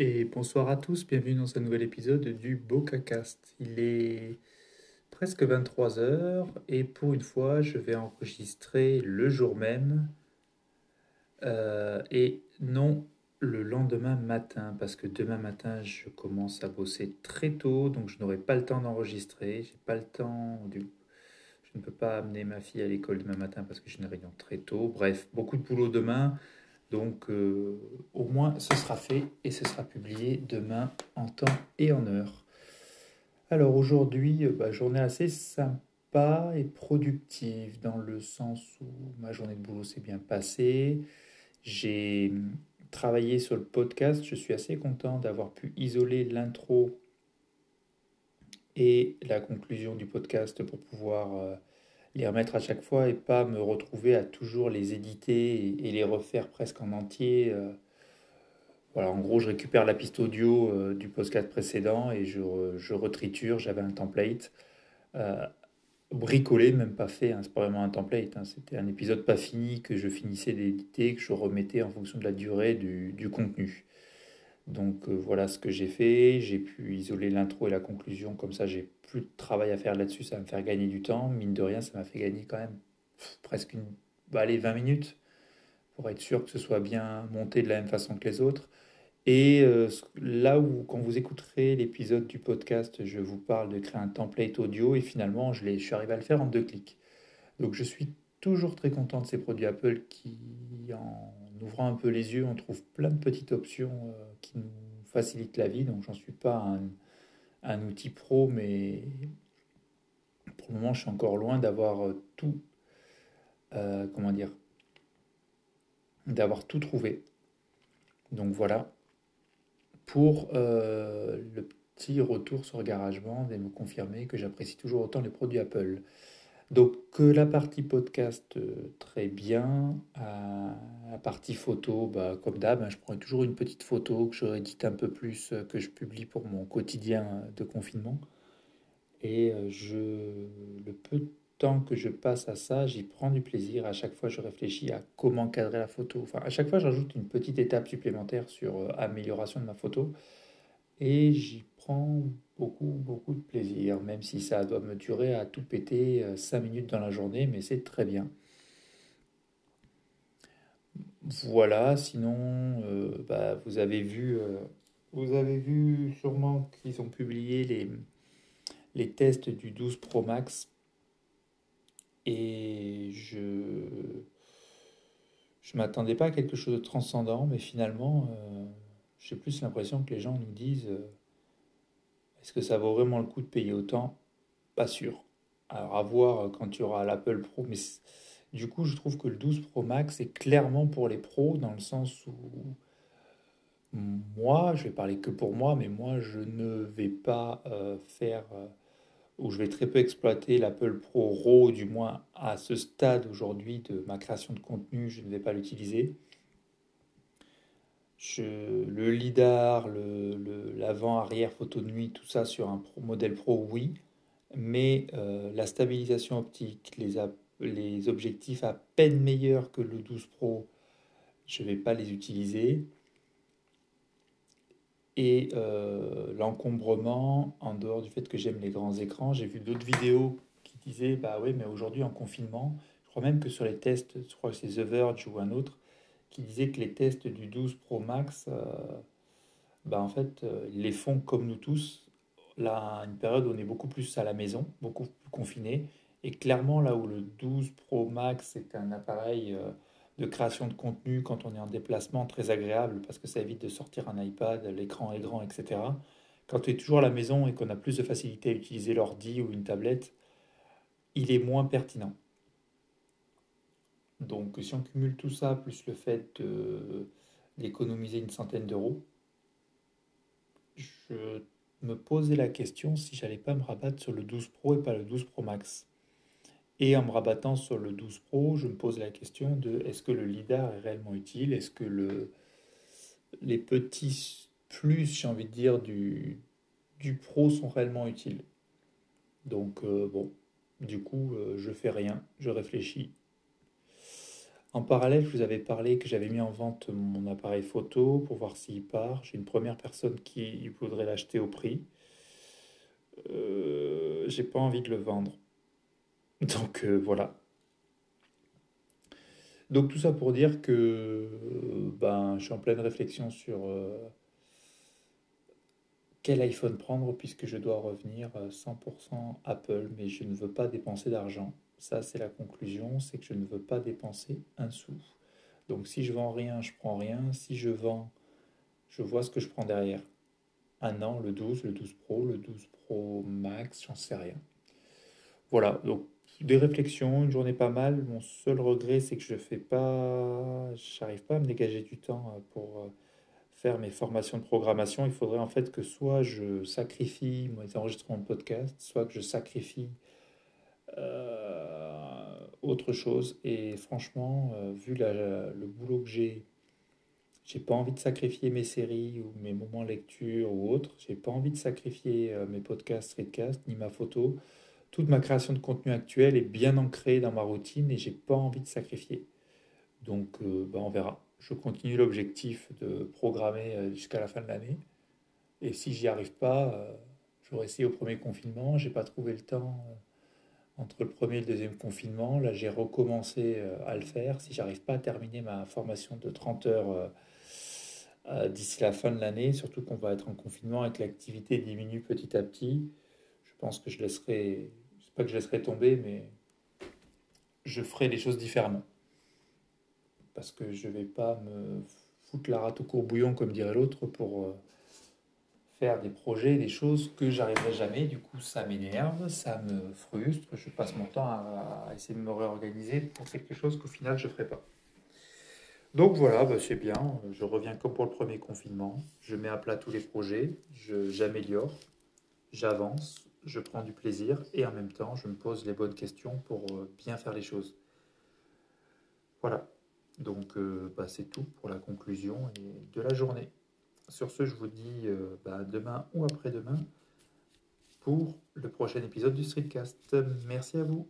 et bonsoir à tous, bienvenue dans ce nouvel épisode du BocaCast. Il est presque 23 heures et pour une fois je vais enregistrer le jour même euh, et non le lendemain matin parce que demain matin je commence à bosser très tôt donc je n'aurai pas le temps d'enregistrer, j'ai pas le temps du je ne peux pas amener ma fille à l'école demain matin parce que j'ai une réunion très tôt. Bref, beaucoup de boulot demain. Donc euh, au moins ce sera fait et ce sera publié demain en temps et en heure. Alors aujourd'hui, euh, bah, journée assez sympa et productive dans le sens où ma journée de boulot s'est bien passée. J'ai hum, travaillé sur le podcast. Je suis assez content d'avoir pu isoler l'intro et la conclusion du podcast pour pouvoir euh, les remettre à chaque fois et pas me retrouver à toujours les éditer et, les refaire presque en entier. Euh. Voilà, en gros, je récupère la piste audio euh, du podcast précédent et je, je retriture. J'avais un template euh, bricolé, même pas fait. Hein, c'est pas vraiment un template. Hein, c'était un épisode pas fini que je finissais d'éditer, que je remettais en fonction de la durée du, du contenu. Donc voilà ce que j'ai fait. J'ai pu isoler l'intro et la conclusion. Comme ça, j'ai plus de travail à faire là-dessus, ça va me faire gagner du temps. Mine de rien, ça m'a fait gagner quand même presque une, bah, allez, 20 minutes pour être sûr que ce soit bien monté de la même façon que les autres. Et euh, là où, quand vous écouterez l'épisode du podcast, je vous parle de créer un template audio et finalement, je, je suis arrivé à le faire en deux clics. Donc, je suis toujours très content de ces produits Apple qui, en ouvrant un peu les yeux, on trouve plein de petites options euh, qui nous facilitent la vie. Donc, j'en suis pas un outil pro, mais pour le moment, je suis encore loin d'avoir euh, tout, euh, comment dire, d'avoir tout trouvé. Donc voilà, pour le petit retour sur GarageBand et me confirmer que j'apprécie toujours autant les produits Apple. Donc la partie podcast, très bien. la partie photo, bah, comme d'hab, hein, je prends toujours une petite photo que je réédite un peu plus, que je publie pour mon quotidien de confinement. Et je, le peu de temps que je passe à ça, j'y prends du plaisir. À chaque fois, je réfléchis à comment cadrer la photo. Enfin, à chaque fois, j'ajoute une petite étape supplémentaire sur amélioration de ma photo. Et j'y prends beaucoup, beaucoup de plaisir, même si ça doit me durer à tout péter 5 euh, minutes dans la journée, mais c'est très bien. Voilà, sinon, euh, bah, vous avez vu, euh, vous avez vu sûrement qu'ils ont publié les, les tests du 12 Pro Max. Et je je m'attendais pas à quelque chose de transcendant, mais finalement, j'ai plus l'impression que les gens nous disent est-ce que ça vaut vraiment le coup de payer autant? Pas sûr. Alors à voir euh, quand tu auras l'Apple Pro. Mais du coup, je trouve que le 12 Pro Max est clairement pour les pros dans le sens où moi, je vais parler que pour moi, mais moi, je ne vais pas euh, faire, euh, ou je vais très peu exploiter l'Apple Pro RAW, du moins à ce stade aujourd'hui de ma création de contenu, je ne vais pas l'utiliser le lidar, l'avant-arrière photo de nuit, tout ça sur un modèle pro, oui. Mais euh, la stabilisation optique, les, les, objectifs à peine meilleurs que le 12 Pro, je ne vais pas les utiliser. Et euh, l'encombrement, en dehors du fait que j'aime les grands écrans, j'ai vu d'autres vidéos qui disaient, bah oui, mais aujourd'hui en confinement, je crois même que sur les tests, je crois que c'est The Verge ou un autre, qui disait que les tests du 12 Pro Max, euh, bah en fait, euh, ils les font comme nous tous, là, une période où on est beaucoup plus à la maison, beaucoup plus confiné. Et clairement, là où le 12 Pro Max est un appareil euh, de création de contenu quand on est en déplacement très agréable parce que ça évite de sortir un iPad, l'écran est grand, etc. Quand on est toujours à la maison et qu'on a plus de facilité à utiliser l'ordi ou une tablette, il est moins pertinent. Donc si on cumule tout ça, plus le fait d'économiser une centaine d'euros, je me posais la question si j'allais pas me rabattre sur le 12 Pro et pas le 12 Pro Max. Et en me rabattant sur le 12 Pro, je me pose la question de est-ce que le LIDAR est réellement utile? Est-ce que le, les petits plus, j'ai envie de dire, du, du Pro sont réellement utiles? Donc, euh, bon, du coup, euh, je fais rien, je réfléchis En parallèle, je vous avais parlé que j'avais mis en vente mon appareil photo pour voir s'il part. J'ai une première personne qui voudrait l'acheter au prix. Euh, j'ai pas envie de le vendre. Donc euh, voilà. Donc tout ça pour dire que ben, je suis en pleine réflexion sur euh, quel iPhone prendre puisque je dois revenir 100% Apple, mais je ne veux pas dépenser d'argent. Ça, c'est la conclusion, c'est que je ne veux pas dépenser un sou. Donc si je vends rien, je prends rien. Si je vends, je vois ce que je prends derrière. Un an, le 12, le 12 Pro, le 12 Pro Max, j'en sais rien. Voilà, donc des réflexions, une journée pas mal. Mon seul regret, c'est que je fais pas, j'arrive pas à me dégager du temps euh, pour euh, faire mes formations de programmation. Il faudrait en fait que soit je sacrifie mes enregistrements de podcast, soit que je sacrifie euh, autre chose. Et franchement, euh, vu le boulot que j'ai, j'ai pas envie de sacrifier mes séries ou mes moments lecture ou autres. J'ai pas envie de sacrifier euh, mes podcasts, streetcast, ni ma photo. Toute ma création de contenu actuelle est bien ancrée dans ma routine et j'ai pas envie de sacrifier. Donc, bah, on verra. Je continue l'objectif de programmer jusqu'à la fin de l'année. Et si j'y arrive pas, j'aurais essayé au premier confinement. J'ai pas trouvé le temps entre le premier et le deuxième confinement. Là, j'ai recommencé euh, à le faire. Si j'arrive pas à terminer ma formation de 30 heures euh, euh, d'ici la fin de l'année, surtout qu'on va être en confinement et que l'activité diminue petit à petit, je pense que je laisserai, sais pas que je laisserai tomber, mais je ferai les choses différemment. Parce que je vais pas me foutre la rate au courbouillon, comme dirait l'autre, pour faire des projets, des choses que j'arriverai jamais. Du coup, ça m'énerve, ça me frustre. Je passe mon temps à, essayer de me réorganiser pour quelque chose qu'au final, je ne ferai pas. Donc voilà, bah, c'est bien. Je reviens comme pour le premier confinement. Je mets à plat tous les projets, j'améliore, j'avance, je prends du plaisir et en même temps, je me pose les bonnes questions pour euh, bien faire les choses. Voilà. Donc euh, bah, c'est tout pour la conclusion de la journée. Sur ce, je vous dis euh, bah, demain ou après-demain pour le prochain épisode du Streetcast. Merci à vous.